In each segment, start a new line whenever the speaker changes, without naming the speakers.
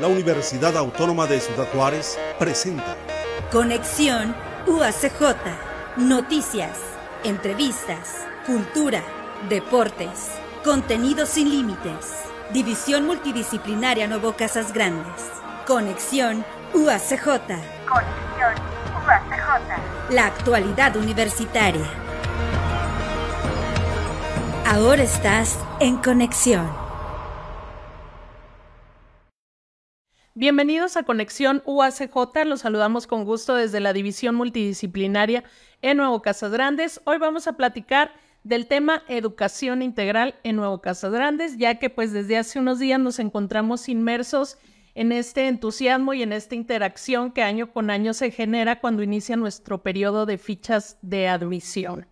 la Universidad Autónoma de Ciudad Juárez presenta
Conexión UACJ. Noticias, entrevistas, cultura, deportes, contenido sin límites. División Multidisciplinaria Nuevo Casas Grandes. Conexión UACJ. Conexión UACJ. La actualidad universitaria. Ahora estás en conexión.
Bienvenidos a Conexión UACJ, los saludamos con gusto desde la División Multidisciplinaria en Nuevo Casas Grandes. Hoy vamos a platicar del tema educación integral en Nuevo Casas Grandes, ya que pues desde hace unos días nos encontramos inmersos en este entusiasmo y en esta interacción que año con año se genera cuando inicia nuestro periodo de fichas de admisión.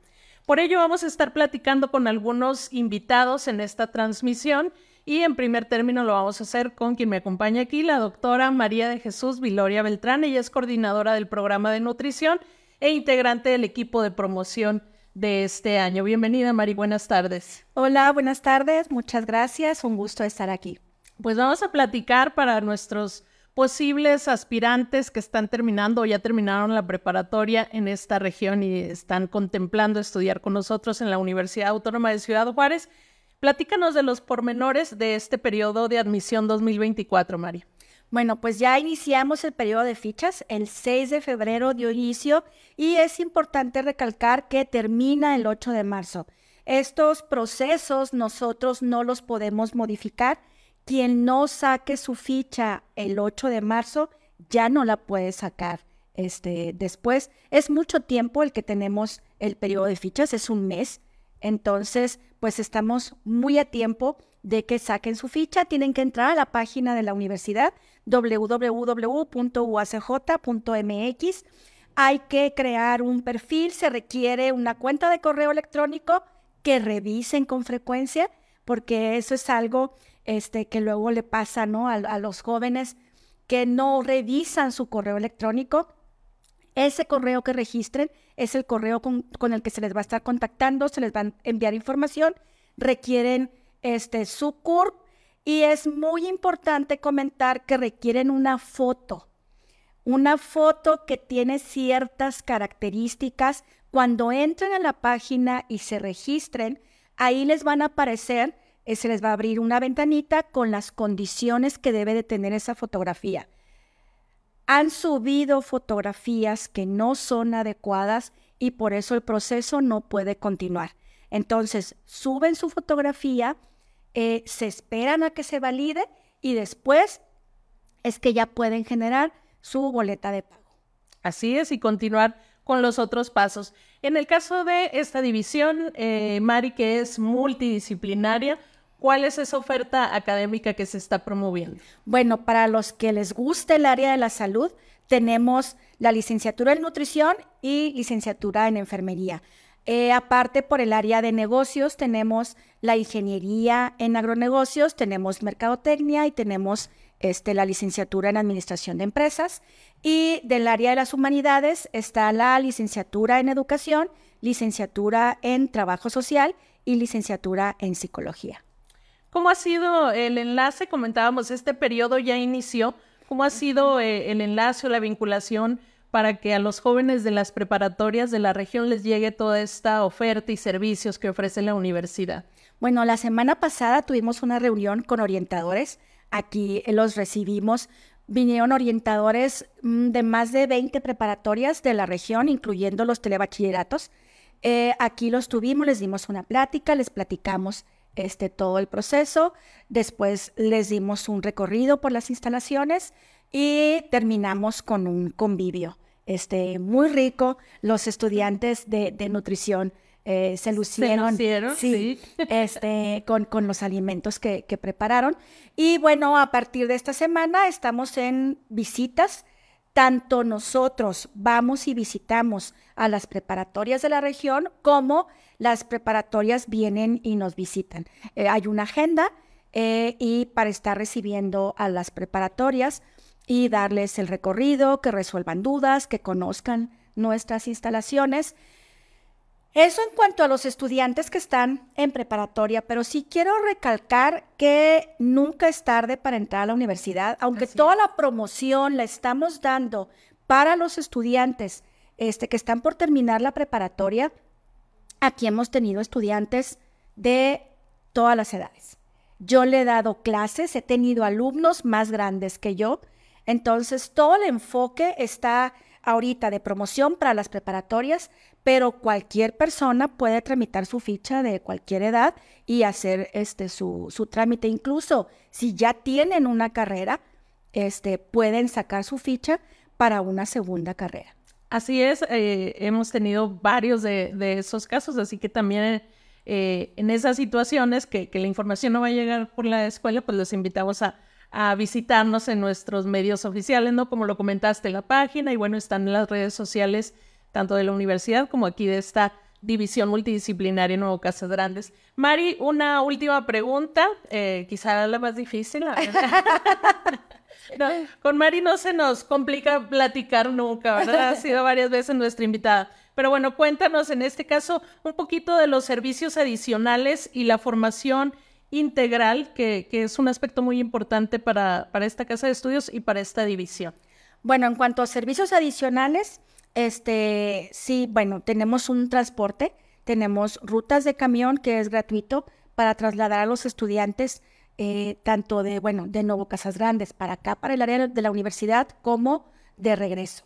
Por ello vamos a estar platicando con algunos invitados en esta transmisión y en primer término lo vamos a hacer con quien me acompaña aquí, la doctora María de Jesús Viloria Beltrán. Ella es coordinadora del programa de nutrición e integrante del equipo de promoción de este año. Bienvenida, Mari. Buenas tardes.
Hola, buenas tardes. Muchas gracias. Un gusto estar aquí.
Pues vamos a platicar para nuestros posibles aspirantes que están terminando o ya terminaron la preparatoria en esta región y están contemplando estudiar con nosotros en la Universidad Autónoma de Ciudad Juárez Platícanos de los pormenores de este periodo de admisión 2024, María.
Bueno, pues ya iniciamos el periodo de fichas, el 6 de febrero dio inicio y es importante recalcar que termina el 8 de marzo. Estos procesos nosotros no los podemos modificar. Quien no saque su ficha el 8 de marzo ya no la puede sacar este, después. Es mucho tiempo el que tenemos el periodo de fichas, es un mes. Entonces, pues estamos muy a tiempo de que saquen su ficha. Tienen que entrar a la página de la universidad www.uacj.mx. Hay que crear un perfil, se requiere una cuenta de correo electrónico que revisen con frecuencia, porque eso es algo este, que luego le pasa ¿no? a los jóvenes que no revisan su correo electrónico ese correo que registren es el correo con, el que se les va a estar contactando, se les va a enviar información, requieren este, su CURP y es muy importante comentar que requieren una foto, una foto que tiene ciertas características. Cuando entren a la página y se registren, ahí les van a aparecer, eh, se les va a abrir una ventanita con las condiciones que debe de tener esa fotografía han subido fotografías que no son adecuadas y por eso el proceso no puede continuar. Entonces, suben su fotografía, eh, se esperan a que se valide y después es que ya pueden generar su boleta de pago.
Así es, y continuar con los otros pasos. En el caso de esta división, eh, Mari, que es multidisciplinaria, ¿Cuál es esa oferta académica que se está promoviendo?
Bueno, para los que les guste el área de la salud, tenemos la licenciatura en nutrición y licenciatura en enfermería. Eh, aparte, por el área de negocios, tenemos la ingeniería en agronegocios, tenemos mercadotecnia y tenemos este, la licenciatura en administración de empresas. Y del área de las humanidades está la licenciatura en educación, licenciatura en trabajo social y licenciatura en psicología.
¿Cómo ha sido el enlace? Comentábamos, este periodo ya inició. ¿Cómo ha sido eh, el enlace o la vinculación para que a los jóvenes de las preparatorias de la región les llegue toda esta oferta y servicios que ofrece la universidad?
Bueno, la semana pasada tuvimos una reunión con orientadores. Aquí los recibimos. Vinieron orientadores mm, de más de 20 preparatorias de la región, incluyendo los telebachilleratos. Eh, aquí los tuvimos, les dimos una plática, les platicamos este, todo el proceso. Después les dimos un recorrido por las instalaciones y terminamos con un convivio este, muy rico. Los estudiantes de, nutrición eh, se lucieron,
sí,
Este, con, con, los alimentos que, que prepararon. Y bueno, a partir de esta semana estamos en visitas tanto nosotros vamos y visitamos a las preparatorias de la región como las preparatorias vienen y nos visitan. Eh, hay una agenda eh, y para estar recibiendo a las preparatorias y darles el recorrido, que resuelvan dudas, que conozcan nuestras instalaciones. Eso en cuanto a los estudiantes que están en preparatoria, pero sí quiero recalcar que nunca es tarde para entrar a la universidad, aunque toda la promoción la estamos dando para los estudiantes este, que están por terminar la preparatoria. Aquí hemos tenido estudiantes de todas las edades. Yo le he dado clases, he tenido alumnos más grandes que yo, entonces todo el enfoque está ahorita de promoción para las preparatorias, pero cualquier persona puede tramitar su ficha de cualquier edad y hacer este su, su trámite. Incluso si ya tienen una carrera, este, pueden sacar su ficha para una segunda carrera.
Así es, eh, hemos tenido varios de, esos casos, así que también eh, en esas situaciones que, que, la información no va a llegar por la escuela, pues los invitamos a, a visitarnos en nuestros medios oficiales, ¿no? Como lo comentaste en la página y bueno, están en las redes sociales tanto de la universidad como aquí de esta división multidisciplinaria Nuevo Casas Grandes. Mari, una última pregunta, eh, quizá la más difícil. con Mari no se nos complica platicar nunca, ¿verdad? Ha sido varias veces nuestra invitada. Pero bueno, cuéntanos en este caso un poquito de los servicios adicionales y la formación integral, que, es un aspecto muy importante para, para esta casa de estudios y para esta división.
Bueno, en cuanto a servicios adicionales, este, sí, bueno, tenemos un transporte, tenemos rutas de camión que es gratuito para trasladar a los estudiantes eh, tanto de, bueno, de Nuevo Casas Grandes para acá, para el área de la universidad, como de regreso.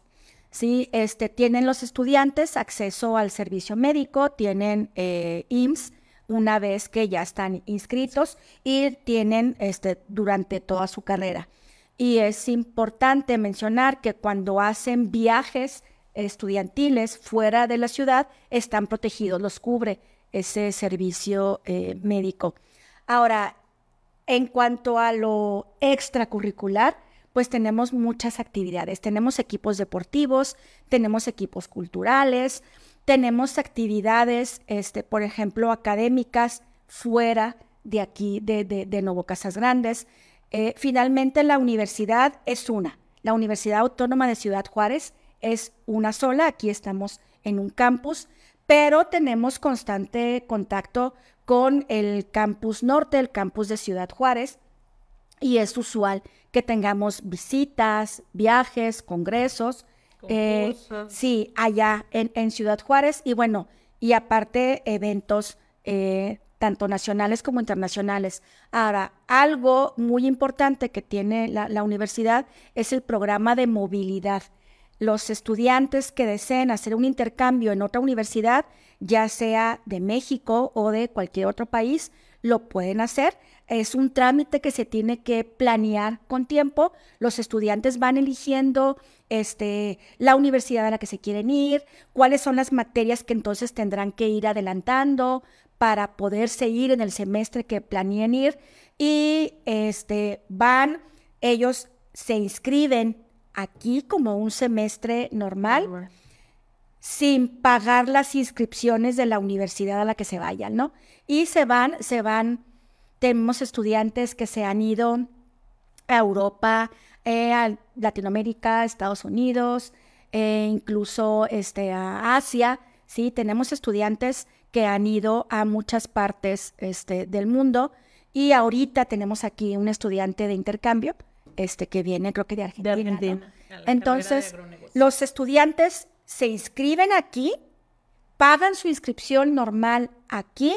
Sí, este, tienen los estudiantes acceso al servicio médico, tienen eh, IMSS, una vez que ya están inscritos y tienen este, durante toda su carrera. Y es importante mencionar que cuando hacen viajes estudiantiles fuera de la ciudad, están protegidos, los cubre ese servicio eh, médico. Ahora, en cuanto a lo extracurricular, pues tenemos muchas actividades. Tenemos equipos deportivos, tenemos equipos culturales, tenemos actividades, este, por ejemplo, académicas fuera de aquí, de, de, Nuevo Casas Grandes. Eh, finalmente, la universidad es una. La Universidad Autónoma de Ciudad Juárez es una sola. Aquí estamos en un campus, pero tenemos constante contacto con el campus norte, el campus de Ciudad Juárez, y es usual que tengamos visitas, viajes, congresos eh, sí, allá en, Ciudad Juárez y bueno, y aparte eventos eh, tanto nacionales como internacionales. Ahora, algo muy importante que tiene la, universidad es el programa de movilidad. Los estudiantes que deseen hacer un intercambio en otra universidad, ya sea de México o de cualquier otro país, lo pueden hacer es un trámite que se tiene que planear con tiempo. Los estudiantes van eligiendo este, la universidad a la que se quieren ir, cuáles son las materias que entonces tendrán que ir adelantando para poder seguir en el semestre que planeen ir y este, van, ellos se inscriben aquí como un semestre normal sin pagar las inscripciones de la universidad a la que se vayan, ¿no? Y se van, se van tenemos estudiantes que se han ido a Europa, eh, a Latinoamérica, Estados Unidos, e incluso este, a Asia. Sí, tenemos estudiantes que han ido a muchas partes este, del mundo y ahorita tenemos aquí un estudiante de intercambio este, que viene, creo que de Argentina. Entonces, los estudiantes se inscriben aquí, pagan su inscripción normal aquí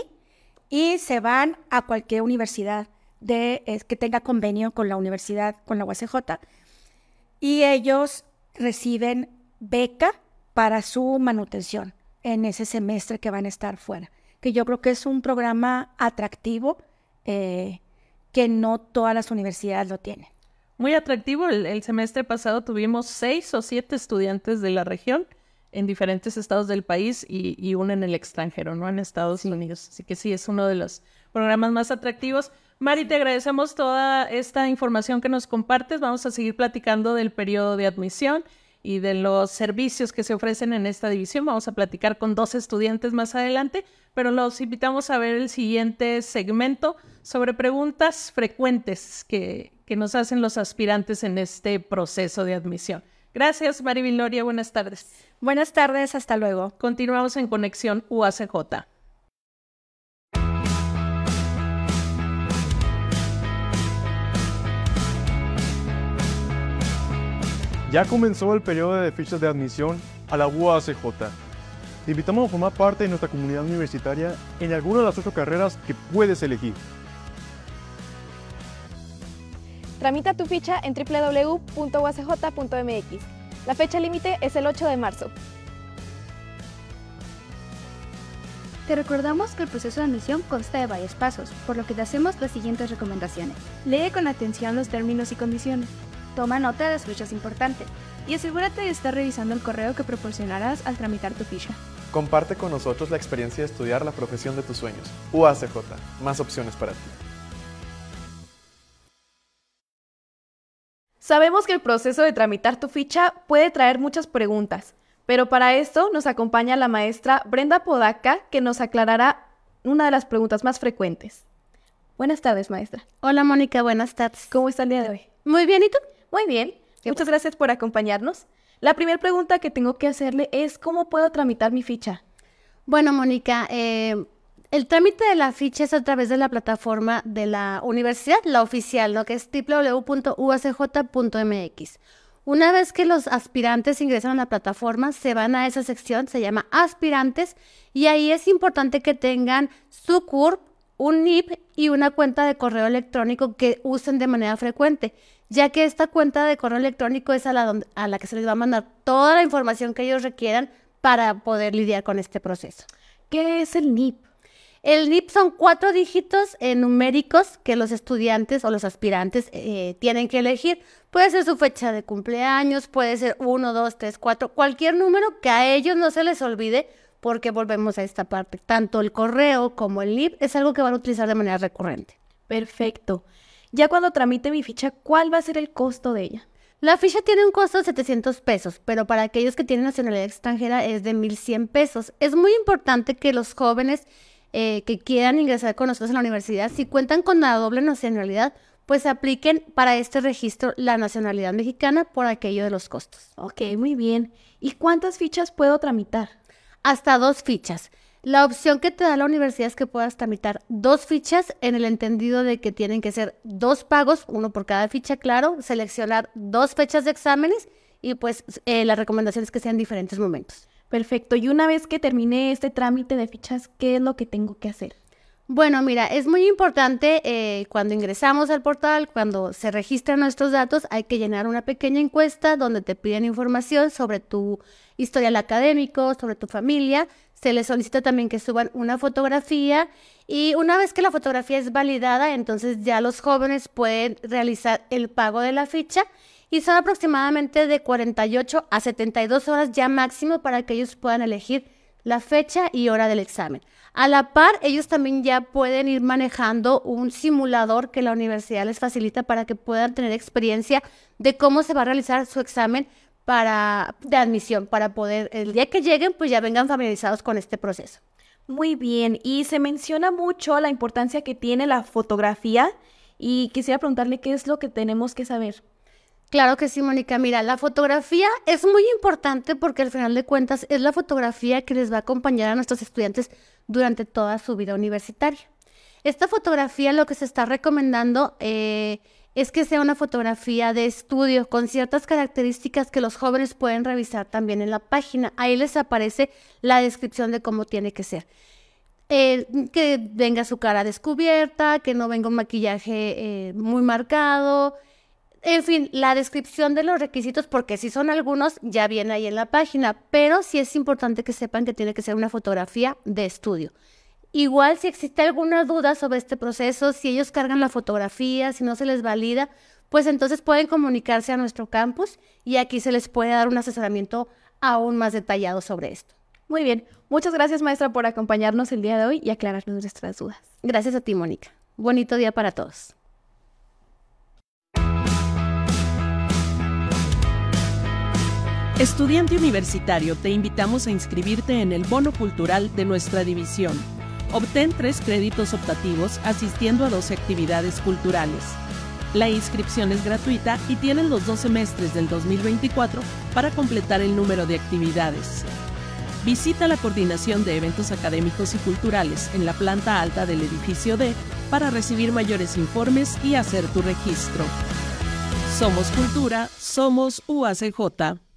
y se van a cualquier universidad de, que tenga convenio con la universidad, con la UACJ. Y ellos reciben beca para su manutención en ese semestre que van a estar fuera. Que yo creo que es un programa atractivo eh, que no todas las universidades lo tienen.
Muy atractivo. el semestre pasado tuvimos seis o siete estudiantes de la región en diferentes estados del país y, y uno en el extranjero, ¿no? En Estados Unidos. Así que sí, es uno de los programas más atractivos. Mari, te agradecemos toda esta información que nos compartes. Vamos a seguir platicando del periodo de admisión y de los servicios que se ofrecen en esta división. Vamos a platicar con dos estudiantes más adelante, pero los invitamos a ver el siguiente segmento sobre preguntas frecuentes que, que nos hacen los aspirantes en este proceso de admisión. Gracias, Mariviloria. Buenas tardes.
Buenas tardes, hasta luego.
Continuamos en Conexión UACJ.
Ya comenzó el periodo de fichas de admisión a la UACJ. Te invitamos a formar parte de nuestra comunidad universitaria en alguna de las ocho carreras que puedes elegir.
Tramita tu ficha en www.uacj.mx. La fecha límite es el 8 de marzo.
Te recordamos que el proceso de admisión consta de varios pasos, por lo que te hacemos las siguientes recomendaciones. Lee con atención los términos y condiciones. Toma nota de las fechas importantes y asegúrate de estar revisando el correo que proporcionarás al tramitar tu ficha.
Comparte con nosotros la experiencia de estudiar la profesión de tus sueños. UACJ, más opciones para ti.
Sabemos que el proceso de tramitar tu ficha puede traer muchas preguntas, pero para esto nos acompaña la maestra Brenda Podaca, que nos aclarará una de las preguntas más frecuentes. Buenas tardes, maestra.
Hola, Mónica, buenas tardes.
¿Cómo está el día de hoy?
Muy bien, ¿y tú?
Muy bien. Muchas gracias por acompañarnos. La primera pregunta que tengo que hacerle es ¿cómo puedo tramitar mi ficha?
Bueno, Mónica, eh, el trámite de la ficha es a través de la plataforma de la universidad, la oficial, ¿no? que es www.uacj.mx. Una vez que los aspirantes ingresan a la plataforma, se van a esa sección, se llama aspirantes, y ahí es importante que tengan su CURP, un NIP y una cuenta de correo electrónico que usen de manera frecuente, ya que esta cuenta de correo electrónico es a la, a la que se les va a mandar toda la información que ellos requieran para poder lidiar con este proceso.
¿Qué es el NIP?
El NIP son cuatro dígitos eh, numéricos que los estudiantes o los aspirantes eh, tienen que elegir. Puede ser su fecha de cumpleaños, puede ser uno, dos, tres, cuatro, cualquier número que a ellos no se les olvide porque volvemos a esta parte. Tanto el correo como el NIP es algo que van a utilizar de manera recurrente.
Perfecto. Ya cuando tramite mi ficha, ¿cuál va a ser el costo de ella?
La ficha tiene un costo de 700 pesos, pero para aquellos que tienen nacionalidad extranjera es de 1.100 pesos. Es muy importante que los jóvenes eh, que quieran ingresar con nosotros a la universidad, si cuentan con la doble nacionalidad, pues apliquen para este registro la nacionalidad mexicana por aquello de los costos.
Ok, muy bien. ¿Y cuántas fichas puedo tramitar?
Hasta dos fichas. La opción que te da la universidad es que puedas tramitar dos fichas en el entendido de que tienen que ser dos pagos, uno por cada ficha, claro, seleccionar dos fechas de exámenes y pues eh, la recomendación es que sean diferentes momentos.
Perfecto. Y una vez que termine este trámite de fichas, ¿qué es lo que tengo que hacer?
Bueno, mira, es muy importante eh, cuando ingresamos al portal, cuando se registran nuestros datos, hay que llenar una pequeña encuesta donde te piden información sobre tu historial académico, sobre tu familia. Se les solicita también que suban una fotografía y una vez que la fotografía es validada, entonces ya los jóvenes pueden realizar el pago de la ficha y son aproximadamente de 48 a 72 horas ya máximo para que ellos puedan elegir la fecha y hora del examen. A la par, ellos también ya pueden ir manejando un simulador que la universidad les facilita para que puedan tener experiencia de cómo se va a realizar su examen para, de admisión, para poder, el día que lleguen, pues ya vengan familiarizados con este proceso.
Muy bien, y se menciona mucho la importancia que tiene la fotografía y quisiera preguntarle qué es lo que tenemos que saber.
Claro que sí, Mónica. Mira, la fotografía es muy importante porque al final de cuentas es la fotografía que les va a acompañar a nuestros estudiantes durante toda su vida universitaria. Esta fotografía lo que se está recomendando eh, es que sea una fotografía de estudio con ciertas características que los jóvenes pueden revisar también en la página. Ahí les aparece la descripción de cómo tiene que ser. Eh, que venga su cara descubierta, que no venga un maquillaje eh, muy marcado, en fin, la descripción de los requisitos, porque si son algunos, ya viene ahí en la página, pero sí es importante que sepan que tiene que ser una fotografía de estudio. Igual si existe alguna duda sobre este proceso, si ellos cargan la fotografía, si no se les valida, pues entonces pueden comunicarse a nuestro campus y aquí se les puede dar un asesoramiento aún más detallado sobre esto.
Muy bien, muchas gracias maestra por acompañarnos el día de hoy y aclararnos nuestras dudas.
Gracias a ti, Mónica. Bonito día para todos.
Estudiante universitario, te invitamos a inscribirte en el bono cultural de nuestra división. Obtén tres créditos optativos asistiendo a 12 actividades culturales. La inscripción es gratuita y tienen los dos semestres del 2024 para completar el número de actividades. Visita la coordinación de eventos académicos y culturales en la planta alta del edificio D para recibir mayores informes y hacer tu registro. Somos Cultura, somos UACJ.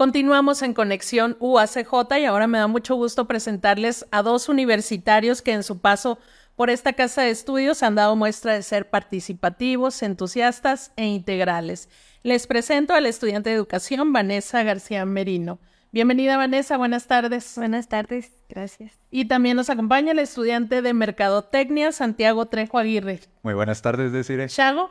Continuamos en Conexión UACJ y ahora me da mucho gusto presentarles a dos universitarios que en su paso por esta casa de estudios han dado muestra de ser participativos, entusiastas e integrales. Les presento al estudiante de educación Vanessa García Merino. Bienvenida Vanessa, buenas tardes.
Buenas tardes, gracias.
Y también nos acompaña el estudiante de Mercadotecnia, Santiago Trejo Aguirre.
Muy buenas tardes, Desire.
Chago,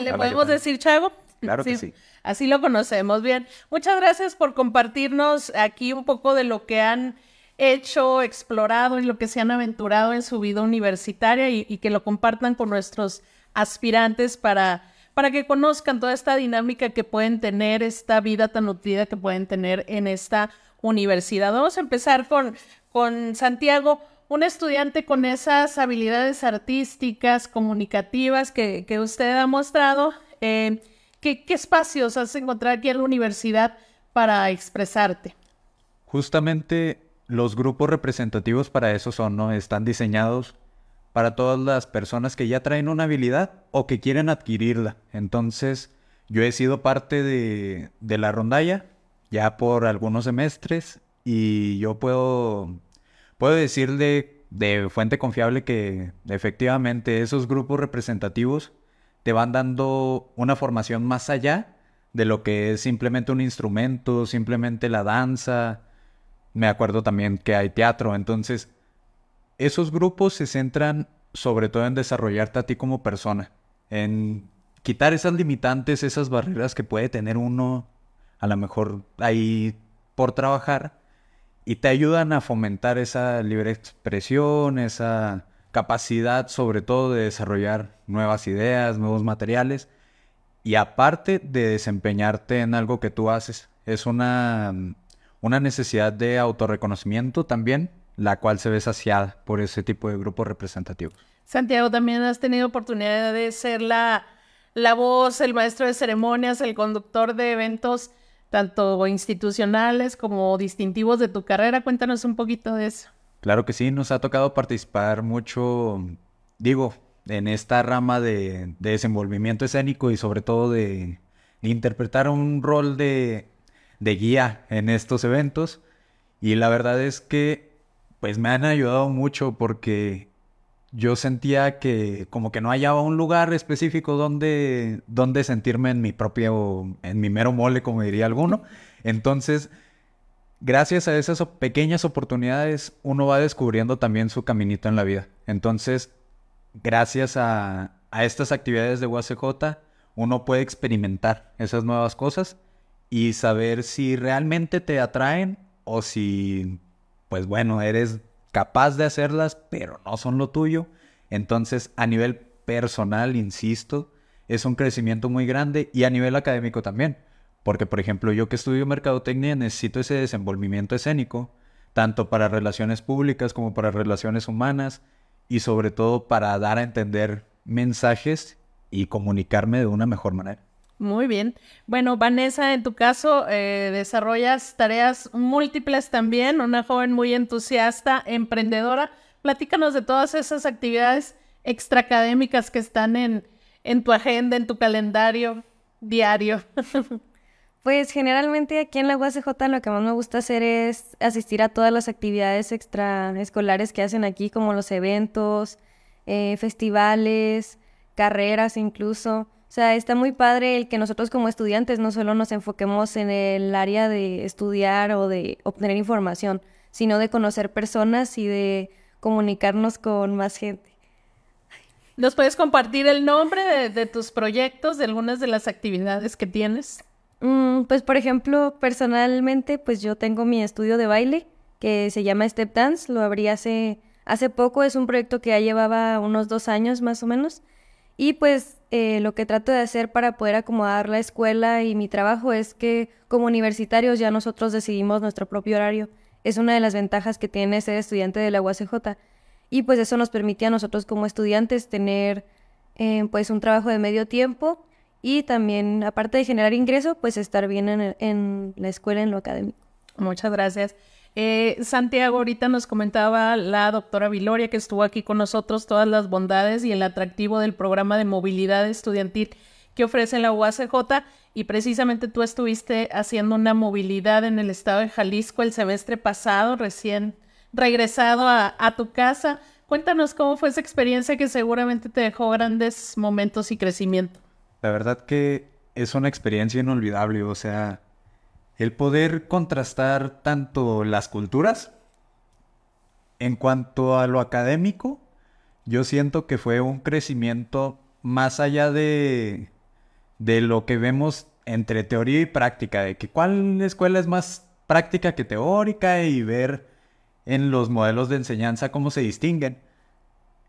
¿le podemos decir Chago?
Claro que sí.
Así lo conocemos bien. Muchas gracias por compartirnos aquí un poco de lo que han hecho, explorado y lo que se han aventurado en su vida universitaria y, y que lo compartan con nuestros aspirantes para para que conozcan toda esta dinámica que pueden tener, esta vida tan nutrida que pueden tener en esta universidad. Vamos a empezar con, con Santiago, un estudiante con esas habilidades artísticas, comunicativas que, que usted ha mostrado. Eh, ¿qué, ¿Qué espacios has encontrado aquí en la universidad para expresarte?
Justamente los grupos representativos para eso son, ¿no? Están diseñados para todas las personas que ya traen una habilidad o que quieren adquirirla. Entonces, yo he sido parte de, la rondalla ya por algunos semestres y yo puedo, puedo decirle de fuente confiable que efectivamente esos grupos representativos te van dando una formación más allá de lo que es simplemente un instrumento, simplemente la danza. Me acuerdo también que hay teatro, entonces esos grupos se centran sobre todo en desarrollarte a ti como persona, en quitar esas limitantes, esas barreras que puede tener uno a lo mejor ahí por trabajar y te ayudan a fomentar esa libre expresión, esa capacidad sobre todo de desarrollar nuevas ideas, nuevos materiales y aparte de desempeñarte en algo que tú haces, es una, una necesidad de autorreconocimiento también la cual se ve saciada por ese tipo de grupos representativos.
Santiago, también has tenido oportunidad de ser la, la voz, el maestro de ceremonias, el conductor de eventos tanto institucionales como distintivos de tu carrera. Cuéntanos un poquito de eso.
Claro que sí, nos ha tocado participar mucho, digo, en esta rama de, desenvolvimiento escénico y sobre todo de, interpretar un rol de, de guía en estos eventos. Y la verdad es que pues me han ayudado mucho porque yo sentía que como que no hallaba un lugar específico donde, donde sentirme en mi propio, en mi mero mole, como diría alguno. Entonces, gracias a esas pequeñas oportunidades, uno va descubriendo también su caminito en la vida. Entonces, gracias a, estas actividades de UACJ, uno puede experimentar esas nuevas cosas y saber si realmente te atraen o si pues bueno, eres capaz de hacerlas, pero no son lo tuyo. Entonces, a nivel personal, insisto, es un crecimiento muy grande y a nivel académico también. Porque, por ejemplo, yo que estudio mercadotecnia necesito ese desenvolvimiento escénico, tanto para relaciones públicas como para relaciones humanas y sobre todo para dar a entender mensajes y comunicarme de una mejor manera.
Muy bien. Bueno, Vanessa, en tu caso, eh, desarrollas tareas múltiples también, una joven muy entusiasta, emprendedora. Platícanos de todas esas actividades extraacadémicas que están en, en tu agenda, en tu calendario diario.
Pues generalmente aquí en la UACJ lo que más me gusta hacer es asistir a todas las actividades extraescolares que hacen aquí, como los eventos, eh, festivales, carreras incluso. O sea, está muy padre el que nosotros como estudiantes no solo nos enfoquemos en el área de estudiar o de obtener información, sino de conocer personas y de comunicarnos con más gente.
¿Nos puedes compartir el nombre de, tus proyectos, de algunas de las actividades que tienes?
Mm, pues, por ejemplo, personalmente, pues yo tengo mi estudio de baile que se llama Step Dance. Lo abrí hace, hace poco. Es un proyecto que ya llevaba unos dos años más o menos. Y pues eh, lo que trato de hacer para poder acomodar la escuela y mi trabajo es que como universitarios ya nosotros decidimos nuestro propio horario. Es una de las ventajas que tiene ser estudiante de la UACJ. Y pues eso nos permite a nosotros como estudiantes tener eh, pues un trabajo de medio tiempo y también, aparte de generar ingreso, pues estar bien en, en la escuela, en lo académico.
Muchas gracias. Eh, Santiago, ahorita nos comentaba la doctora Viloria, que estuvo aquí con nosotros, todas las bondades y el atractivo del programa de movilidad estudiantil que ofrece la UACJ. Y precisamente tú estuviste haciendo una movilidad en el estado de Jalisco el semestre pasado, recién regresado a tu casa. Cuéntanos cómo fue esa experiencia que seguramente te dejó grandes momentos y crecimiento.
La verdad que es una experiencia inolvidable, o sea, el poder contrastar tanto las culturas en cuanto a lo académico, yo siento que fue un crecimiento más allá de, de lo que vemos entre teoría y práctica, de que cuál escuela es más práctica que teórica y ver en los modelos de enseñanza cómo se distinguen.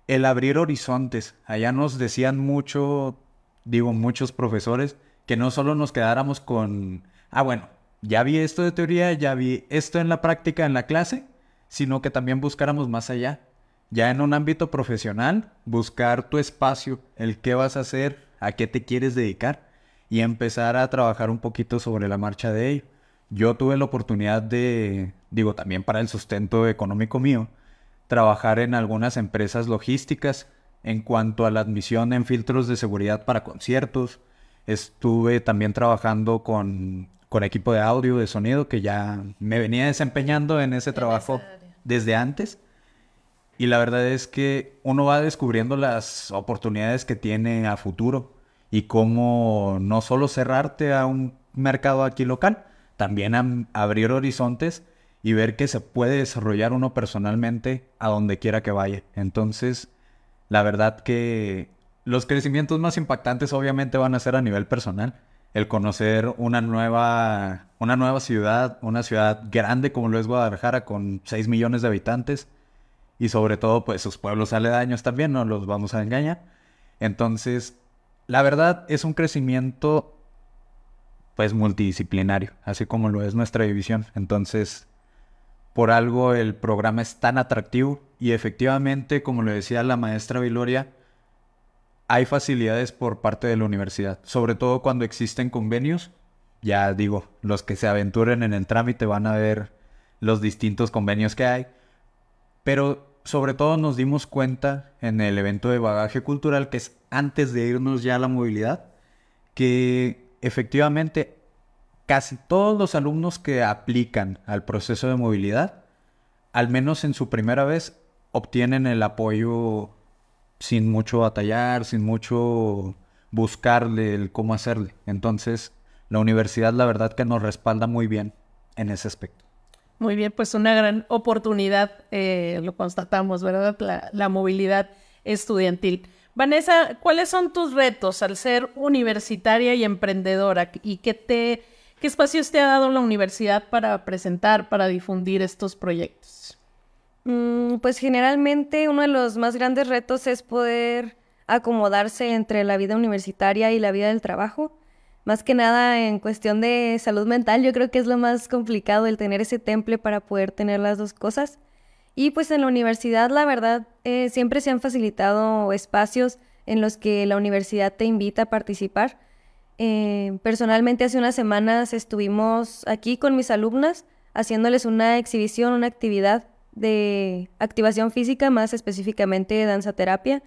El abrir horizontes, allá nos decían mucho, digo muchos profesores, que no solo nos quedáramos con, ah bueno, ya vi esto de teoría, ya vi esto en la práctica en la clase, sino que también buscáramos más allá. Ya en un ámbito profesional, buscar tu espacio, el qué vas a hacer, a qué te quieres dedicar y empezar a trabajar un poquito sobre la marcha de ello. Yo tuve la oportunidad de, digo, también para el sustento económico mío, trabajar en algunas empresas logísticas en cuanto a la admisión en filtros de seguridad para conciertos. Estuve también trabajando con con equipo de audio, de sonido, que ya me venía desempeñando en ese trabajo desde antes. Y la verdad es que uno va descubriendo las oportunidades que tiene a futuro y cómo no solo cerrarte a un mercado aquí local, también abrir horizontes y ver que se puede desarrollar uno personalmente a donde quiera que vaya. Entonces, la verdad que los crecimientos más impactantes obviamente van a ser a nivel personal el conocer una nueva, una nueva ciudad, una ciudad grande como lo es Guadalajara con 6 millones de habitantes y sobre todo pues sus pueblos aledaños también, no los vamos a engañar. Entonces, la verdad es un crecimiento pues multidisciplinario, así como lo es nuestra división. Entonces, por algo el programa es tan atractivo y efectivamente, como lo decía la maestra Viloria, hay facilidades por parte de la universidad, sobre todo cuando existen convenios. Ya digo, los que se aventuren en el trámite van a ver los distintos convenios que hay. Pero sobre todo nos dimos cuenta en el evento de bagaje cultural, que es antes de irnos ya a la movilidad, que efectivamente casi todos los alumnos que aplican al proceso de movilidad, al menos en su primera vez, obtienen el apoyo sin mucho batallar, sin mucho buscarle el cómo hacerle. Entonces, la universidad la verdad que nos respalda muy bien en ese aspecto.
Muy bien, pues una gran oportunidad, eh, lo constatamos, ¿verdad? La, movilidad estudiantil. Vanessa, ¿cuáles son tus retos al ser universitaria y emprendedora? ¿Y qué, te, qué espacios te ha dado la universidad para presentar, para difundir estos proyectos?
Mm, pues generalmente uno de los más grandes retos es poder acomodarse entre la vida universitaria y la vida del trabajo. Más que nada en cuestión de salud mental, yo creo que es lo más complicado el tener ese temple para poder tener las dos cosas. Y pues en la universidad, la verdad, eh, siempre se han facilitado espacios en los que la universidad te invita a participar. Eh, personalmente hace unas semanas estuvimos aquí con mis alumnas haciéndoles una exhibición, una actividad de activación física, más específicamente de danza terapia.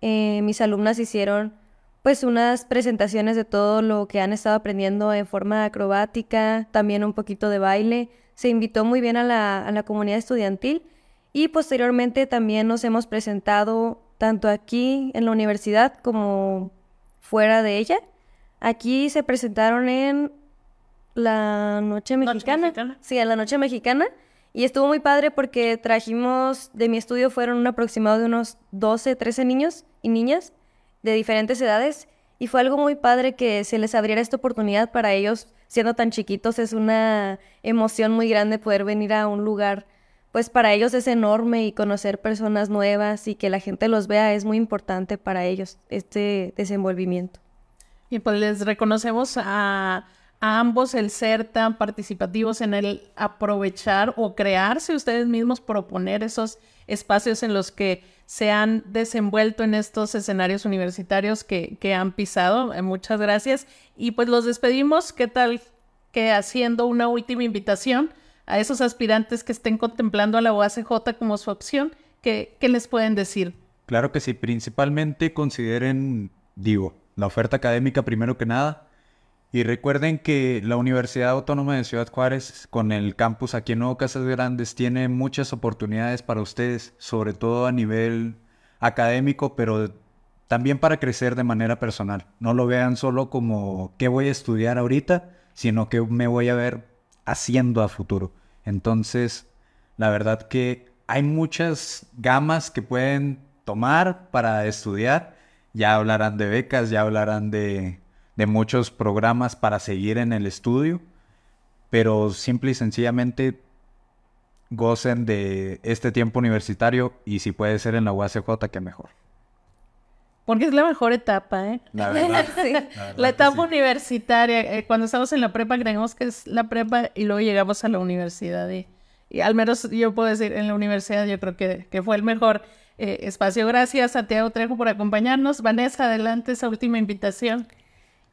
Eh, mis alumnas hicieron pues unas presentaciones de todo lo que han estado aprendiendo en forma acrobática, también un poquito de baile. Se invitó muy bien a la, a la comunidad estudiantil y posteriormente también nos hemos presentado tanto aquí en la universidad como fuera de ella. Aquí se presentaron en la Noche Mexicana. Noche mexicana. Sí, en la Noche Mexicana. Y estuvo muy padre porque trajimos, de mi estudio fueron un aproximado de unos 12, 13 niños y niñas de diferentes edades. Y fue algo muy padre que se les abriera esta oportunidad para ellos, siendo tan chiquitos, es una emoción muy grande poder venir a un lugar, pues para ellos es enorme y conocer personas nuevas y que la gente los vea es muy importante para ellos, este desenvolvimiento.
Y pues les reconocemos a a ambos el ser tan participativos en el aprovechar o crearse ustedes mismos, proponer esos espacios en los que se han desenvuelto en estos escenarios universitarios que, que han pisado. Eh, muchas gracias. Y pues los despedimos. ¿Qué tal que haciendo una última invitación a esos aspirantes que estén contemplando a la UACJ como su opción? ¿Qué, qué les pueden decir?
Claro que sí, principalmente consideren, digo, la oferta académica primero que nada. Y recuerden que la Universidad Autónoma de Ciudad Juárez, con el campus aquí en Nuevo Casas Grandes, tiene muchas oportunidades para ustedes, sobre todo a nivel académico, pero también para crecer de manera personal. No lo vean solo como qué voy a estudiar ahorita, sino que me voy a ver haciendo a futuro. Entonces, la verdad que hay muchas gamas que pueden tomar para estudiar. Ya hablarán de becas, ya hablarán de, de muchos programas para seguir en el estudio, pero simple y sencillamente gocen de este tiempo universitario y si puede ser en la UACJ, que mejor.
Porque es la mejor etapa, ¿eh?
La verdad.
Sí. La, etapa universitaria. eh, cuando estamos en la prepa creemos que es la prepa y luego llegamos a la universidad. Y, y al menos yo puedo decir, en la universidad yo creo que, que fue el mejor eh, espacio. Gracias, Santiago Trejo, por acompañarnos. Vanessa, adelante esa última invitación.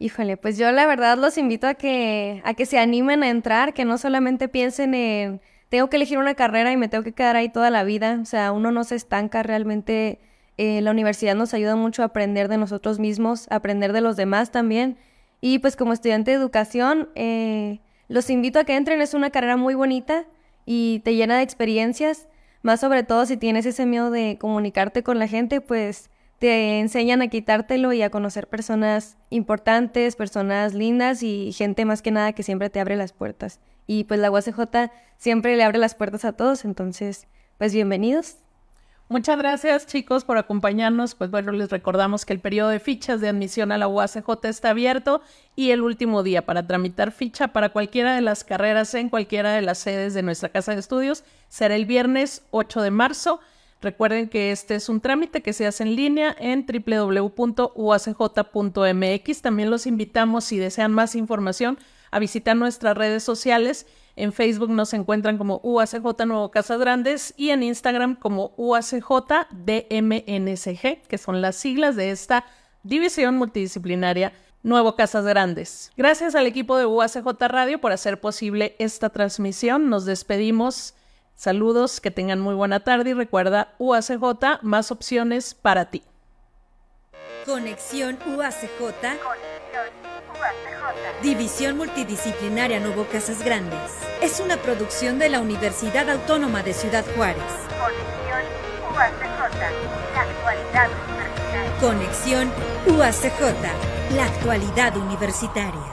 Híjole, pues yo la verdad los invito a que, a que se animen a entrar, que no solamente piensen en, tengo que elegir una carrera y me tengo que quedar ahí toda la vida, o sea, uno no se estanca realmente, eh, la universidad nos ayuda mucho a aprender de nosotros mismos, a aprender de los demás también, y pues como estudiante de educación, eh, los invito a que entren, es una carrera muy bonita y te llena de experiencias, más sobre todo si tienes ese miedo de comunicarte con la gente, pues te enseñan a quitártelo y a conocer personas importantes, personas lindas y gente más que nada que siempre te abre las puertas. Y pues la UACJ siempre le abre las puertas a todos, entonces, pues bienvenidos.
Muchas gracias chicos por acompañarnos. Pues bueno, les recordamos que el periodo de fichas de admisión a la UACJ está abierto y el último día para tramitar ficha para cualquiera de las carreras en cualquiera de las sedes de nuestra casa de estudios será el viernes 8 de marzo. Recuerden que este es un trámite que se hace en línea en www.uacj.mx. También los invitamos, si desean más información, a visitar nuestras redes sociales. En Facebook nos encuentran como UACJ Nuevo Casas Grandes y en Instagram como UACJ DMNCG, que son las siglas de esta división multidisciplinaria Nuevo Casas Grandes. Gracias al equipo de UACJ Radio por hacer posible esta transmisión. Nos despedimos. Saludos, que tengan muy buena tarde y recuerda UACJ, más opciones para ti.
Conexión UACJ. División Multidisciplinaria Nuevo Casas Grandes. Es una producción de la Universidad Autónoma de Ciudad Juárez.
Conexión UACJ, la actualidad universitaria.
Conexión UACJ. La actualidad universitaria.